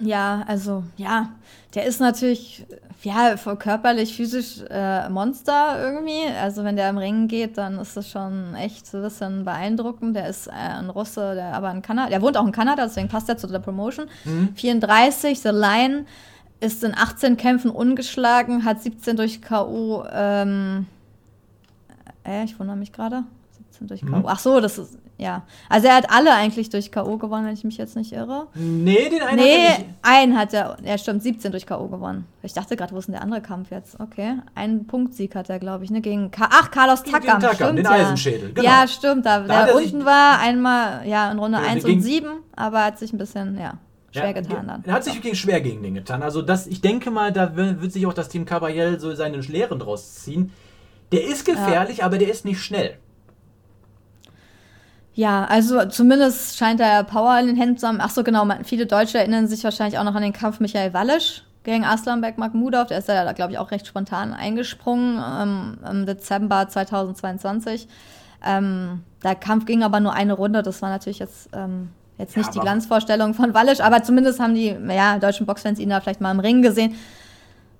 Ja, also, ja, der ist natürlich, ja, voll körperlich, physisch äh, Monster irgendwie. Also, wenn der im Ringen geht, dann ist das schon echt so ein bisschen beeindruckend. Der ist äh, ein Russe, der aber in Kanada, der wohnt auch in Kanada, deswegen passt er zu der Promotion. 34, The Lion, ist in 18 Kämpfen ungeschlagen, hat 17 durch K.O., ähm, äh, ich wundere mich gerade. 17 durch K.O. Ach so, das ist, ja. Also, er hat alle eigentlich durch K.O. gewonnen, wenn ich mich jetzt nicht irre. Nee, den einen hat er Nee, nicht. einen hat er, ja stimmt, 17 durch K.O. gewonnen. Ich dachte gerade, wo ist denn der andere Kampf jetzt? Okay, einen Punktsieg hat er, glaube ich, ne, gegen, Ka ach, Carlos Takam, Takam, stimmt, den ja. Eisenschädel, genau. Ja, stimmt, da, Da der er unten war einmal, ja, in Runde Ja, 1 gegen- und 7, aber hat sich ein bisschen, ja, schwer Ja, getan dann. Er hat sich wirklich schwer gegen den getan. Also das, ich denke mal, da wi- wird sich auch das Team Caballel so seine Lehren draus ziehen. Der ist gefährlich, aber der ist nicht schnell. Ja, also zumindest scheint er Power in den Händen zu haben. Ach so, genau, viele Deutsche erinnern sich wahrscheinlich auch noch an den Kampf Michael Wallisch gegen Aslanbek Makhmudov. Der ist ja, da, glaube ich, auch recht spontan eingesprungen ähm, im Dezember 2022. Ähm, der Kampf ging aber nur eine Runde. Das war natürlich jetzt, ähm, jetzt Ja, nicht die aber- Glanzvorstellung von Wallisch, aber zumindest haben die ja, deutschen Boxfans ihn da vielleicht mal im Ring gesehen.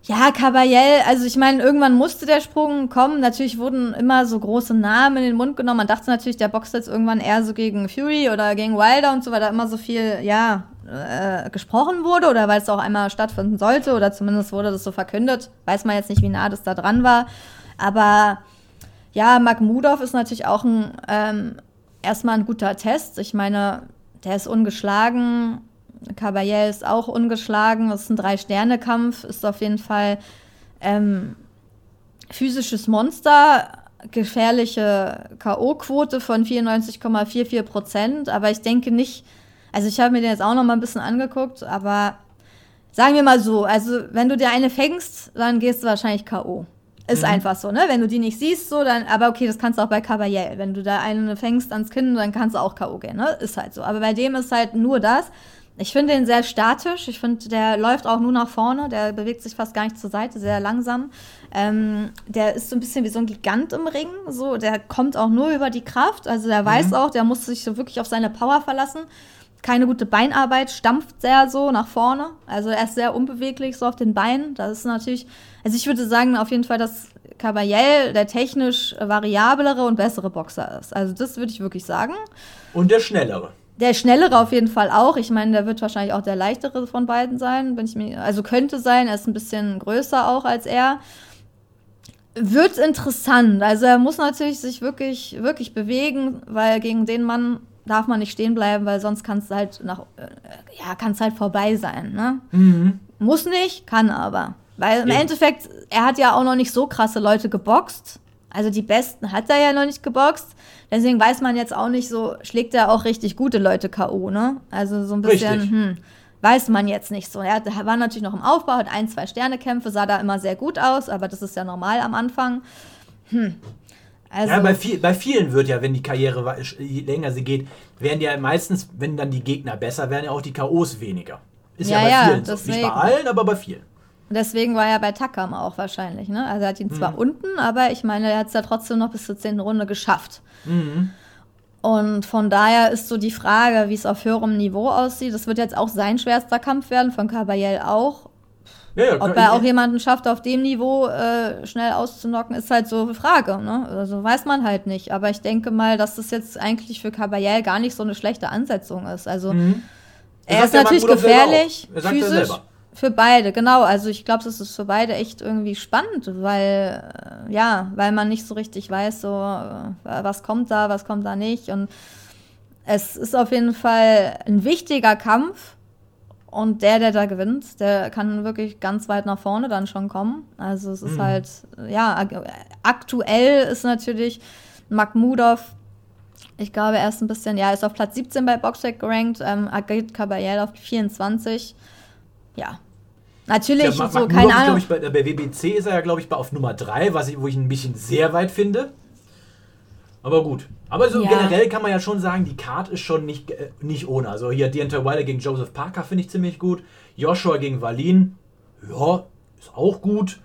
Ja, Caballel, also ich meine, irgendwann musste der Sprung kommen. Natürlich wurden immer so große Namen in den Mund genommen. Man dachte natürlich, der boxt jetzt irgendwann eher so gegen Fury oder gegen Wilder und so, weil da immer so viel, ja, äh, gesprochen wurde oder weil es auch einmal stattfinden sollte oder zumindest wurde das so verkündet. Weiß man jetzt nicht, wie nah das da dran war. Aber ja, Makhmudov ist natürlich auch ein, ähm, erstmal ein guter Test. Ich meine, der ist ungeschlagen. Caballel ist auch ungeschlagen. Das ist ein Drei-Sterne-Kampf. Ist auf jeden Fall ähm, physisches Monster. Gefährliche K.O.-Quote von 94,44 Prozent. Aber ich denke nicht, also ich habe mir den jetzt auch noch mal ein bisschen angeguckt, aber sagen wir mal so, also wenn du dir eine fängst, dann gehst du wahrscheinlich K.O. Ist einfach so, ne? Wenn du die nicht siehst, so, dann, aber okay, das kannst du auch bei Caballel. Wenn du da eine fängst ans Kinn, dann kannst du auch K.O. gehen, ne? Ist halt so. Aber bei dem ist halt nur das. Ich finde den sehr statisch. Ich finde, der läuft auch nur nach vorne. Der bewegt sich fast gar nicht zur Seite, sehr langsam. Ähm, der ist so ein bisschen wie so ein Gigant im Ring. So, der kommt auch nur über die Kraft. Also der weiß auch, der muss sich so wirklich auf seine Power verlassen. Keine gute Beinarbeit, stampft sehr so nach vorne. Also er ist sehr unbeweglich so auf den Beinen. Das ist natürlich, also ich würde sagen auf jeden Fall, dass Caballel der technisch variablere und bessere Boxer ist. Also das würde ich wirklich sagen. Und der schnellere. Der schnellere auf jeden Fall auch. Ich meine, der wird wahrscheinlich auch der leichtere von beiden sein. Bin ich mir, also könnte sein, er ist ein bisschen größer auch als er. Wird interessant. Also er muss natürlich sich wirklich, wirklich bewegen, weil gegen den Mann darf man nicht stehen bleiben, weil sonst kann es halt nach, äh, ja, kann es halt vorbei sein. Ne? Muss nicht, kann aber. Weil im Eben. Endeffekt, er hat ja auch noch nicht so krasse Leute geboxt. Also die Besten hat er ja noch nicht geboxt. Deswegen weiß man jetzt auch nicht so, schlägt er auch richtig gute Leute K.O., ne? Also so ein bisschen, Richtig. hm, weiß man jetzt nicht so. Er war natürlich noch im Aufbau, hat ein, zwei Sternekämpfe, sah da immer sehr gut aus, aber das ist ja normal am Anfang. Hm. Also, Ja, bei, viel, bei vielen wird ja, wenn die Karriere je länger sie geht, werden ja meistens, wenn dann die Gegner besser werden, ja auch die K.O.s weniger. Ist ja, Ja, bei ja, vielen so. Nicht bei allen, aber bei vielen. Deswegen war er bei Takam auch wahrscheinlich, ne? Also er hat ihn Mhm. zwar unten, aber ich meine, er hat es ja trotzdem noch bis zur zehnten Runde geschafft. Mhm. Und von daher ist so die Frage, wie es auf höherem Niveau aussieht. Das wird jetzt auch sein schwerster Kampf werden, von Caballel auch. Ja, ja, Ob er auch jemanden schafft, auf dem Niveau äh, schnell auszunocken, ist halt so eine Frage. Ne? Also weiß man halt nicht. Aber ich denke mal, dass das jetzt eigentlich für Caballel gar nicht so eine schlechte Ansetzung ist. Also Mhm. er ist natürlich gefährlich, physisch. Für beide, genau. Also ich glaube, das ist für beide echt irgendwie spannend, weil äh, ja, weil man nicht so richtig weiß, so äh, was kommt da, was kommt da nicht. Und es ist auf jeden Fall ein wichtiger Kampf. Und der, der da gewinnt, der kann wirklich ganz weit nach vorne dann schon kommen. Also es ist Mhm. halt, ja, ak- aktuell ist natürlich Makhmudov, ich glaube, er ist ein bisschen, ja, ist auf Platz 17 bei Boxrec gerankt, ähm, Agit Kabayel auf 24. Ja. Natürlich, Ja, so, keine Ahnung. ich, bei, bei WBC ist er ja, glaube ich, bei- auf Nummer 3, was ich, wo ich ein bisschen sehr weit finde. Aber gut. Aber so Ja. generell kann man ja schon sagen, die Card ist schon nicht, äh, nicht ohne. Also hier Deontay Wilder gegen Joseph Parker finde ich ziemlich gut. Joshua gegen Wallin, ja, ist auch gut.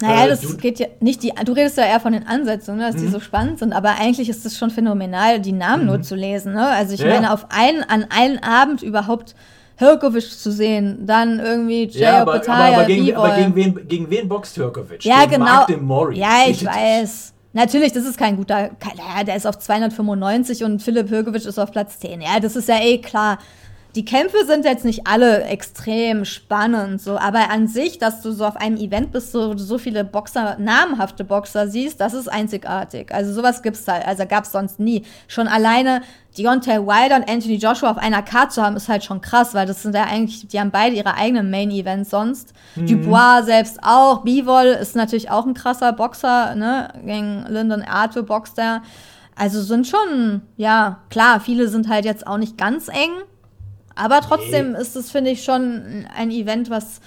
Naja, Äh, das du- geht ja nicht die. Du redest ja eher von den Ansetzungen, ne, dass die Mhm. so spannend sind, aber eigentlich ist es schon phänomenal, die Namen nur zu lesen. Ne? Also ich Ja, meine, auf einen, an einen Abend überhaupt Hirkovic zu sehen, dann irgendwie Jay Ja, aber, aber, aber, gegen, aber gegen, wen, gegen wen boxt Turkovic? Ja, gegen genau. Mark Demori. Ja, ich weiß. Natürlich, das ist kein guter. Kein, ja, der ist auf 295 und Philipp Hirkovic ist auf Platz 10. Ja, das ist ja eh klar. Die Kämpfe sind jetzt nicht alle extrem spannend, so, aber an sich, dass du so auf einem Event bist, so, so viele Boxer, namhafte Boxer siehst, das ist einzigartig. Also sowas gibt's halt, also gab's sonst nie. Schon alleine Deontay Wilder und Anthony Joshua auf einer Karte zu haben, ist halt schon krass, weil das sind ja eigentlich, die haben beide ihre eigenen Main Events sonst. Dubois selbst auch, Bivol ist natürlich auch ein krasser Boxer, ne, gegen Lyndon Arthur boxt er. Also sind schon, ja, klar, viele sind halt jetzt auch nicht ganz eng, aber trotzdem ist es, finde ich, schon ein Event, was,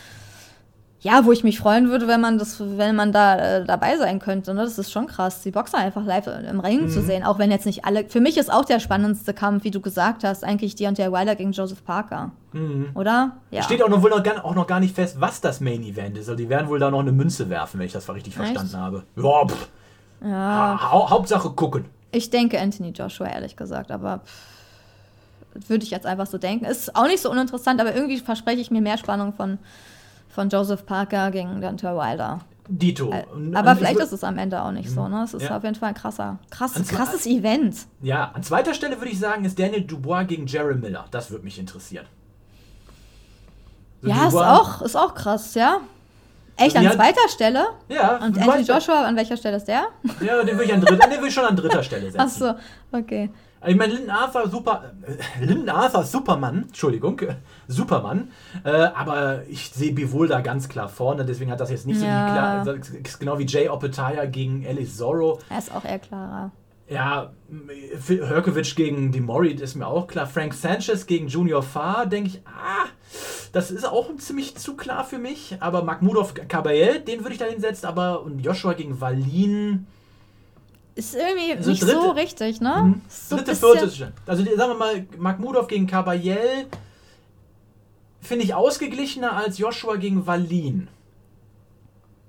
ja, wo ich mich freuen würde, wenn man das, wenn man da äh, dabei sein könnte. Ne? Das ist schon krass, die Boxer einfach live im Ring Mhm. zu sehen, auch wenn jetzt nicht alle. Für mich ist auch der spannendste Kampf, wie du gesagt hast, eigentlich Deontay Wilder gegen Joseph Parker. Oder? Ja. Steht auch noch, wohl noch, gar, auch noch gar nicht fest, was das Main Event ist. Also die werden wohl da noch eine Münze werfen, wenn ich das richtig Echt? verstanden habe. Ja, pff. ja. Ha Hauptsache gucken. Ich denke Anthony Joshua, ehrlich gesagt, aber pff, würde ich jetzt einfach so denken. Ist auch nicht so uninteressant, aber irgendwie verspreche ich mir mehr Spannung von, von Joseph Parker gegen Deontay Wilder. Dito. Äh, Aber und vielleicht ich, ist es am Ende auch nicht so, ne? Es ist Ja. auf jeden Fall ein krasser, krass, krasses Event. Ja, an zweiter Stelle würde ich sagen, ist Daniel Dubois gegen Jerry Miller. Das würde mich interessieren. So Ja, ist auch, ist auch krass, ja. Echt, an zweiter Stelle? Ja, Und Anthony Joshua, an welcher Stelle ist der? Ja, den würde ich, an dritter- den würde ich schon an dritter Stelle setzen. Ach so, okay. Ich meine, Lyndon Arthur, super, äh, Lyndon Arthur, Superman, Entschuldigung, äh, Superman, äh, aber ich sehe Bivol da ganz klar vorne, deswegen hat das jetzt nicht so Ja. die klar, das ist genau wie Jay Opetaya gegen Alice Zorro. Er ist auch eher klarer. Ja, Herkovic gegen Demori ist mir auch klar. Frank Sanchez gegen Junior Farr, denke ich, ah, das ist auch ziemlich zu klar für mich. Aber Makhmudov Kabayel, den würde ich da hinsetzen, aber und Joshua gegen Wallin, Ist irgendwie Also nicht dritte- so richtig, ne? hm, Ist so dritte, vierte Stelle. Also die- sagen wir mal, Makhmudov gegen Kabayel finde ich ausgeglichener als Joshua gegen Wallin.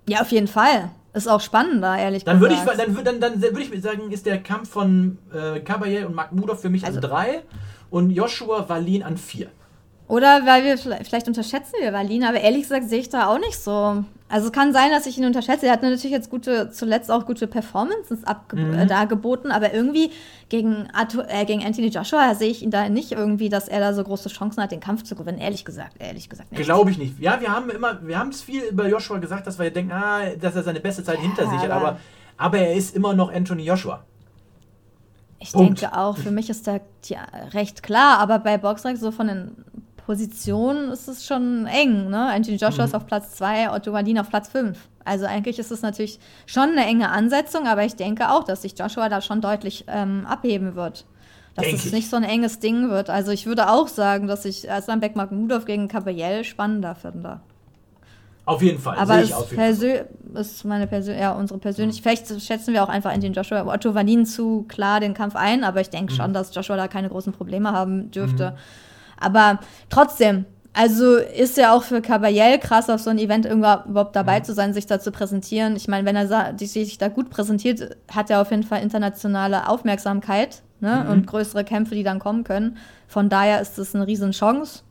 Ja, auf jeden Fall. Ist auch spannender, ehrlich Dann würde ich, gesagt. dann, dann, dann würde ich sagen, ist der Kampf von äh, Kabayel und Makhmudov für mich Also- an drei und Joshua Wallin an vier. Oder weil wir vielleicht, unterschätzen wir Wallin, aber ehrlich gesagt sehe ich da auch nicht so. Also es kann sein, dass ich ihn unterschätze. Er hat natürlich jetzt gute, zuletzt auch gute Performances Mhm. äh, dargeboten, aber irgendwie gegen, Arthur, äh, gegen Anthony Joshua sehe ich ihn da nicht irgendwie, dass er da so große Chancen hat, den Kampf zu gewinnen. Ehrlich gesagt, ehrlich gesagt. Glaube ich nicht. Ja, wir haben immer, wir haben es viel über Joshua gesagt, dass wir denken, ah, dass er seine beste Zeit hinter sich hat, aber- aber, er ist immer noch Anthony Joshua. Ich Punkt. denke auch, für mich ist da ja, recht klar, aber bei Boxrec so von den Position ist es schon eng. Ne? Anthony Joshua Mhm. ist auf Platz 2, Otto Wallin auf Platz 5. Also eigentlich ist es natürlich schon eine enge Ansetzung, aber ich denke auch, dass sich Joshua da schon deutlich ähm, abheben wird. Dass Denk es ich. nicht so ein enges Ding wird. Also ich würde auch sagen, dass ich Aslan Bekmambetov gegen Caballel spannender finde. Auf jeden Fall. Aber ich auf jeden ist meine Persön ja, unsere persönliche. Vielleicht schätzen wir auch einfach in den Joshua Otto Wallin zu klar den Kampf ein, aber ich denke Mhm. schon, dass Joshua da keine großen Probleme haben dürfte. Aber trotzdem, also ist ja auch für Caballel krass, auf so ein Event irgendwann überhaupt dabei Mhm. zu sein, sich da zu präsentieren. Ich meine, wenn er sich da gut präsentiert, hat er auf jeden Fall internationale Aufmerksamkeit ne? Mhm. und größere Kämpfe, die dann kommen können. Von daher ist es eine riesen Chance.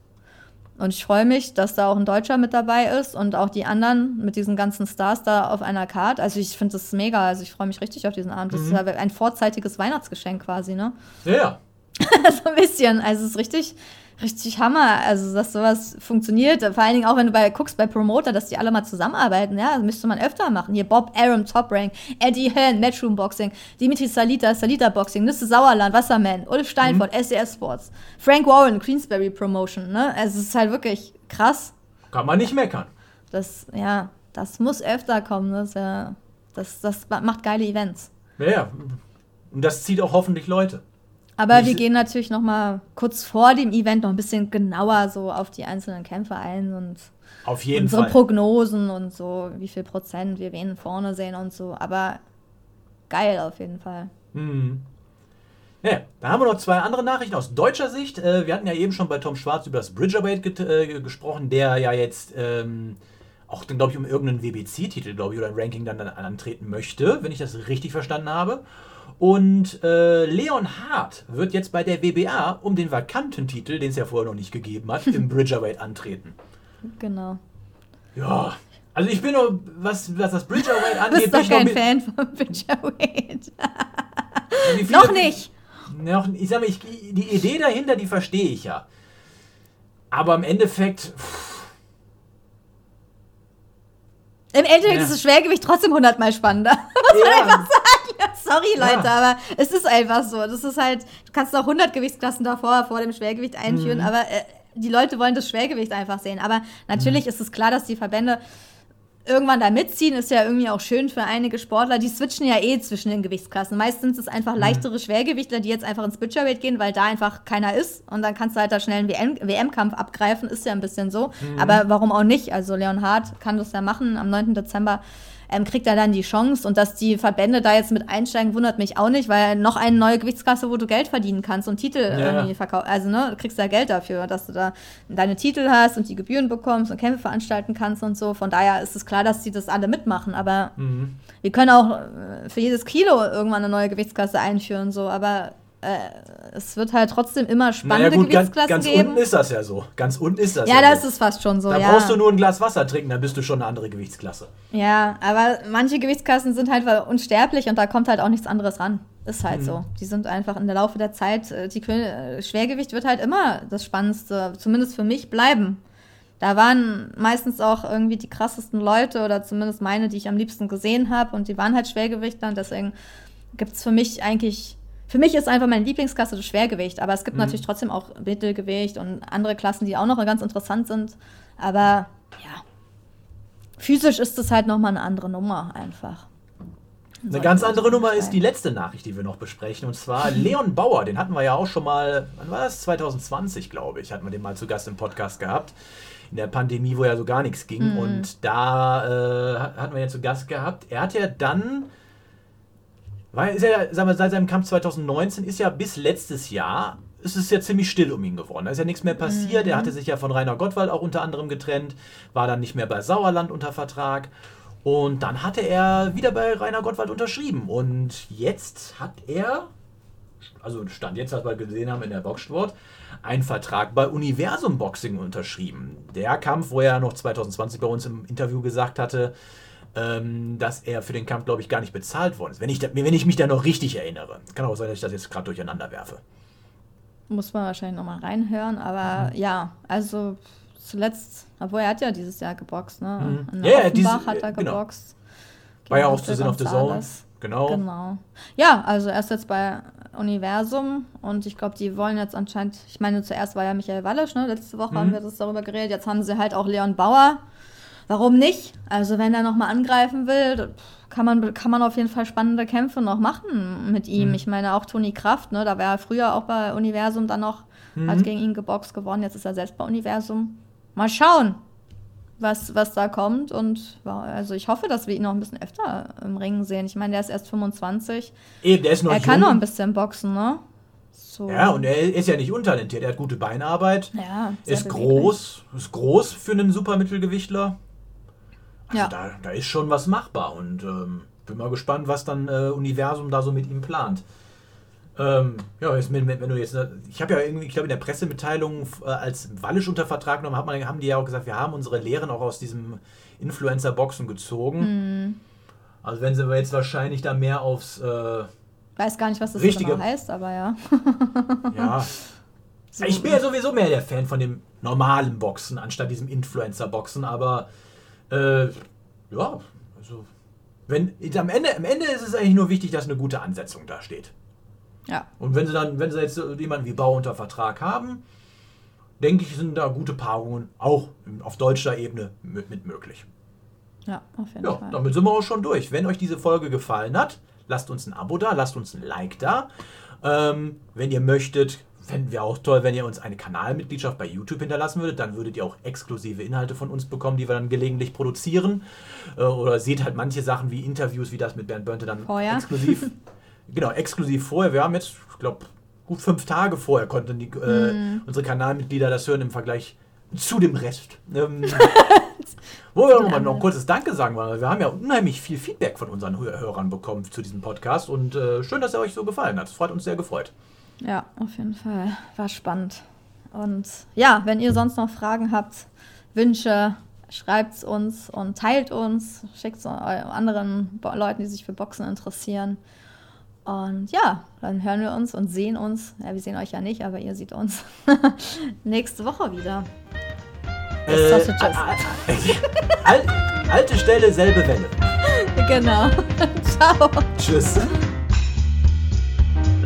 Und ich freue mich, dass da auch ein Deutscher mit dabei ist und auch die anderen mit diesen ganzen Stars da auf einer Card. Also ich finde das mega. Also ich freue mich richtig auf diesen Abend. Das ist ja ein vorzeitiges Weihnachtsgeschenk quasi, ne? Ja. so ein bisschen. Also es ist richtig, richtig Hammer. Also dass sowas funktioniert. Vor allen Dingen auch, wenn du bei guckst bei Promoter, dass die alle mal zusammenarbeiten. Ja, das müsste man öfter machen. Hier Bob Arum, Top Rank, Eddie Hearn, Matchroom Boxing, Dimitri Salita, Salita Boxing, Nisse Sauerland, Wasserman, Ulf Steinfort, SES Sports, Frank Warren, Queensberry Promotion. Ne? Also es ist halt wirklich krass. Kann man nicht meckern. Das, ja, das muss öfter kommen. Das, ja, das, das macht geile Events. Ja, ja. Und das zieht auch hoffentlich Leute. Aber Ich- wir gehen natürlich noch mal kurz vor dem Event noch ein bisschen genauer so auf die einzelnen Kämpfe ein und unsere Fall. Prognosen und so, wie viel Prozent wir wen vorne sehen und so. Aber geil auf jeden Fall. Mhm. Ja, dann haben wir noch zwei andere Nachrichten aus deutscher Sicht. Äh, wir hatten ja eben schon bei Tom Schwarz über das Bridgerweight äh, gesprochen, der ja jetzt ähm, auch, glaube ich, um irgendeinen WBC-Titel, glaube ich, oder ein Ranking dann, dann antreten möchte, wenn ich das richtig verstanden habe. Und äh, Leon Hart wird jetzt bei der WBA um den vakanten Titel, den es ja vorher noch nicht gegeben hat, im Bridgerweight antreten. Genau. Ja, also ich bin noch, was, was das Bridgerweight angeht, bin ich noch kein mit- Fan von Bridgerweight. viele- noch nicht. Noch, ich sag mal, ich, die Idee dahinter, die verstehe ich ja. Aber im Endeffekt, pff, Im Endeffekt Ja. ist das Schwergewicht trotzdem hundertmal spannender. ja, Sorry, Ja. Leute, aber es ist einfach so. Das ist halt, du kannst noch 100 Gewichtsklassen davor, vor dem Schwergewicht einführen, Mhm. aber äh, die Leute wollen das Schwergewicht einfach sehen. Aber Mhm. natürlich ist es klar, dass die Verbände irgendwann da mitziehen, ist ja irgendwie auch schön für einige Sportler. Die switchen ja eh zwischen den Gewichtsklassen. Meistens ist es Mhm. einfach leichtere Schwergewichtler, die jetzt einfach ins Butcherweight gehen, weil da einfach keiner ist. Und dann kannst du halt da schnell einen WM WM-Kampf abgreifen. Ist ja ein bisschen so. Mhm. Aber warum auch nicht? Also Leon Hart kann das ja machen. Am 9. Dezember ähm, kriegt er dann die Chance. Und dass die Verbände da jetzt mit einsteigen, wundert mich auch nicht, weil noch eine neue Gewichtsklasse, wo du Geld verdienen kannst und Titel irgendwie verkaufen. Also, ne, du kriegst ja Geld dafür, dass du da deine Titel hast und die Gebühren bekommst und Kämpfe veranstalten kannst und so. Von daher ist es klar, dass die das alle mitmachen. Aber Mhm. wir können auch äh, für jedes Kilo irgendwann eine neue Gewichtsklasse einführen, so. Aber äh, es wird halt trotzdem immer naja spannende gut, ganz, Gewichtsklassen ganz geben. unten ist das ja so. Ganz unten ist das ja, ja das so. ist fast schon so. Da ja. brauchst du nur ein Glas Wasser trinken, dann bist du schon eine andere Gewichtsklasse. Ja, aber manche Gewichtsklassen sind halt unsterblich und da kommt halt auch nichts anderes ran. Ist halt so. Die sind einfach in der Laufe der Zeit, äh, die Kö- äh, Schwergewicht wird halt immer das Spannendste, zumindest für mich, bleiben. Da waren meistens auch irgendwie die krassesten Leute oder zumindest meine, die ich am liebsten gesehen habe und die waren halt Schwergewichtler und deswegen gibt es für mich eigentlich, für mich ist einfach meine Lieblingsklasse das Schwergewicht, aber es gibt natürlich trotzdem auch Mittelgewicht und andere Klassen, die auch noch ganz interessant sind. Aber ja, physisch ist es halt nochmal eine andere Nummer einfach. Eine ganz andere Nummer ist die letzte Nachricht, die wir noch besprechen. Und zwar Leon Bauer, den hatten wir ja auch schon mal, wann war das? 2020, glaube ich, hatten wir den mal zu Gast im Podcast gehabt. In der Pandemie, wo ja so gar nichts ging. Und da äh, hatten wir ihn zu Gast gehabt. Er hat ja dann, weil ist ja, sagen wir, seit seinem Kampf 2019 ist ja bis letztes Jahr ist es ja ziemlich still um ihn geworden. Da ist ja nichts mehr passiert. Er hatte sich ja von Rainer Gottwald auch unter anderem getrennt, war dann nicht mehr bei Sauerland unter Vertrag. Und dann hatte er wieder bei Rainer Gottwald unterschrieben. Und jetzt hat er, also stand jetzt, was wir gesehen haben in der Boxsport, einen Vertrag bei Universum Boxing unterschrieben. Der Kampf, wo er noch 2020 bei uns im Interview gesagt hatte, ähm, dass er für den Kampf, glaube ich, gar nicht bezahlt worden ist. Wenn ich, da, wenn ich mich da noch richtig erinnere. Kann auch sein, dass ich das jetzt gerade durcheinander werfe. Muss man wahrscheinlich nochmal reinhören, aber ja, also zuletzt, obwohl er hat ja dieses Jahr geboxt, ne? Mhm. In Ja, ja, Offenbach diese- hat er genau. geboxt. Bei War ja Genau, auch zu Phil Sin of the Zone. Genau. Genau. Ja, also er ist jetzt bei Universum und ich glaube, die wollen jetzt anscheinend, ich meine, zuerst war ja Michael Wallisch, ne? Letzte Woche Mhm. haben wir das darüber geredet, jetzt haben sie halt auch Leon Bauer. Warum nicht? Also wenn er nochmal angreifen will, kann man, kann man auf jeden Fall spannende Kämpfe noch machen mit ihm. Mhm. Ich meine auch Toni Kraft, ne? Da war er früher auch bei Universum dann noch, Mhm. hat gegen ihn geboxt gewonnen, jetzt ist er selbst bei Universum. Mal schauen, was, was da kommt. Und also ich hoffe, dass wir ihn noch ein bisschen öfter im Ring sehen. Ich meine, der ist erst 25. Eben, der ist noch er jung. kann noch ein bisschen boxen, ne? So. Ja, und er ist ja nicht untalentiert. Er hat gute Beinarbeit. Ja, ist beweglich. groß, ist groß für einen Supermittelgewichtler. Also Ja. da, da ist schon was machbar und ähm, bin mal gespannt, was dann äh, Universum da so mit ihm plant. Ähm, ja, jetzt, wenn, wenn du jetzt, ich habe ja irgendwie, ich glaube in der Pressemitteilung äh, als Wallisch unter Vertrag genommen, hat man, haben die ja auch gesagt, wir haben unsere Lehren auch aus diesem Influencer-Boxen gezogen. Mhm. Also wenn sie jetzt wahrscheinlich da mehr aufs, äh, Weiß gar nicht, was das Richtige- genau heißt, aber ja. ja, So- Ich bin ja sowieso mehr der Fan von dem normalen Boxen, anstatt diesem Influencer-Boxen, aber äh, ja, also wenn am Ende, am Ende ist es eigentlich nur wichtig, dass eine gute Ansetzung da steht. Ja, Und wenn sie dann, wenn sie jetzt jemanden wie Bau unter Vertrag haben, denke ich, sind da gute Paarungen auch auf deutscher Ebene mit, mit möglich. ja, auf jeden Ja, Fall. damit sind wir auch schon durch. Wenn euch diese Folge gefallen hat, lasst uns ein Abo da, lasst uns ein Like da. Ähm, wenn ihr möchtet, fänden wir auch toll, wenn ihr uns eine Kanalmitgliedschaft bei YouTube hinterlassen würdet. Dann würdet ihr auch exklusive Inhalte von uns bekommen, die wir dann gelegentlich produzieren. Äh, oder seht halt manche Sachen wie Interviews, wie das mit Bernd Bönte dann Vorher. exklusiv. genau, exklusiv vorher. Wir haben jetzt, ich glaube, gut fünf Tage vorher konnten die, äh, unsere Kanalmitglieder das hören im Vergleich zu dem Rest. Ähm, wo wir nochmal noch ein kurzes Danke sagen wollen. Wir haben ja unheimlich viel Feedback von unseren Hör- Hörern bekommen zu diesem Podcast und äh, schön, dass er euch so gefallen hat. Das freut uns sehr gefreut. Ja, auf jeden Fall. War spannend. Und ja, wenn ihr sonst noch Fragen habt, Wünsche, schreibt uns und teilt uns, schickt es anderen Bo Leuten, die sich für Boxen interessieren. Und ja, dann hören wir uns und sehen uns. Ja, wir sehen euch ja nicht, aber ihr seht uns nächste Woche wieder. Äh, Sausages. Al alte Stelle, selbe Welle. Genau. Ciao. Tschüss.